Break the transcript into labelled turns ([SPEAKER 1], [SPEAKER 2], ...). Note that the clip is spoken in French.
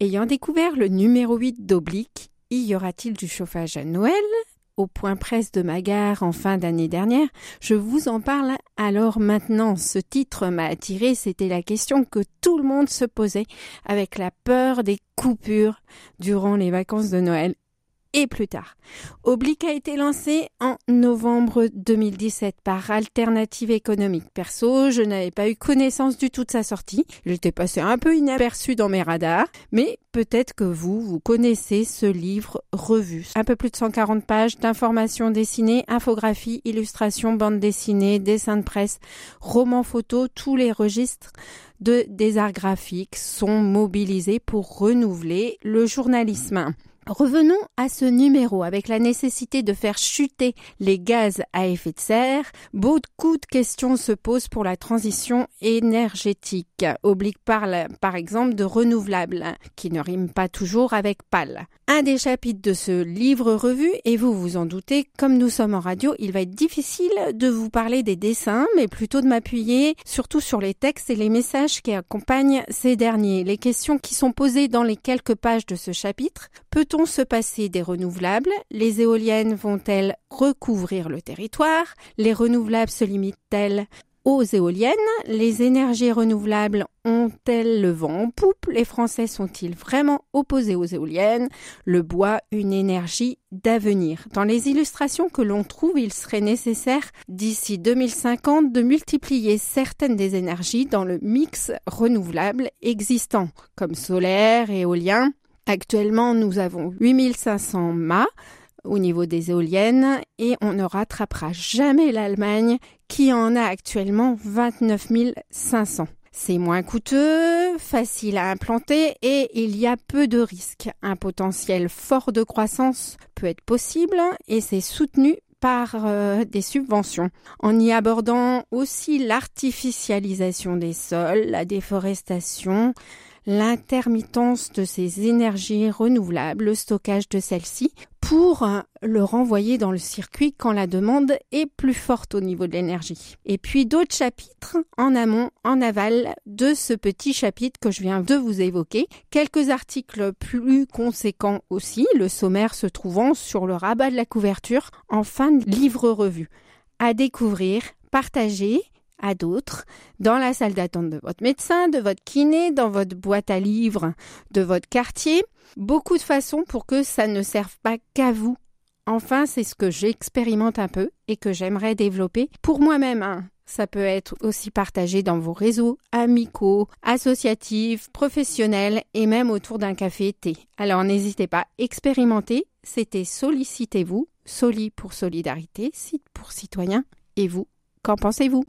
[SPEAKER 1] Ayant découvert le numéro 8 d'oblique, y aura-t-il du chauffage à Noël? Au point presse de ma gare en fin d'année dernière, je vous en parle alors maintenant. Ce titre m'a attiré, c'était la question que tout le monde se posait avec la peur des coupures durant les vacances de Noël et plus tard. Oblique a été lancé en novembre 2017 par Alternative économique. Perso, je n'avais pas eu connaissance du tout de sa sortie. Il était passé un peu inaperçu dans mes radars, mais peut-être que vous, vous connaissez ce livre revu. Un peu plus de 140 pages d'informations dessinées, infographies, illustrations, bandes dessinées, dessins de presse, romans photos, tous les registres de, des arts graphiques sont mobilisés pour renouveler le journalisme. Revenons à ce numéro avec la nécessité de faire chuter les gaz à effet de serre. Beaucoup de questions se posent pour la transition énergétique. Oblique parle par exemple de renouvelables, qui ne rime pas toujours avec pâle. Un des chapitres de ce livre revu, et vous vous en doutez, comme nous sommes en radio, il va être difficile de vous parler des dessins, mais plutôt de m'appuyer surtout sur les textes et les messages qui accompagnent ces derniers. Les questions qui sont posées dans les quelques pages de ce chapitre. Peut-on se passer des renouvelables. Les éoliennes vont-elles recouvrir le territoire? Les renouvelables se limitent-elles aux éoliennes? Les énergies renouvelables ont-elles le vent en poupe? Les Français sont-ils vraiment opposés aux éoliennes? Le bois, une énergie d'avenir. Dans les illustrations que l'on trouve, il serait nécessaire d'ici 2050 de multiplier certaines des énergies dans le mix renouvelable existant, comme solaire, éolien, Actuellement, nous avons 8500 mâts au niveau des éoliennes et on ne rattrapera jamais l'Allemagne qui en a actuellement 29 500. C'est moins coûteux, facile à implanter et il y a peu de risques. Un potentiel fort de croissance peut être possible et c'est soutenu par euh, des subventions, en y abordant aussi l'artificialisation des sols, la déforestation, l'intermittence de ces énergies renouvelables, le stockage de celles-ci, pour le renvoyer dans le circuit quand la demande est plus forte au niveau de l'énergie. Et puis d'autres chapitres en amont, en aval de ce petit chapitre que je viens de vous évoquer. Quelques articles plus conséquents aussi, le sommaire se trouvant sur le rabat de la couverture en fin de livre revue. À découvrir, partager à d'autres, dans la salle d'attente de votre médecin, de votre kiné, dans votre boîte à livres, de votre quartier. Beaucoup de façons pour que ça ne serve pas qu'à vous. Enfin, c'est ce que j'expérimente un peu et que j'aimerais développer pour moi-même. Hein. Ça peut être aussi partagé dans vos réseaux amicaux, associatifs, professionnels et même autour d'un café-thé. Alors n'hésitez pas, expérimentez. C'était Sollicitez-vous, Soli pour solidarité, site pour citoyens. Et vous, qu'en pensez-vous?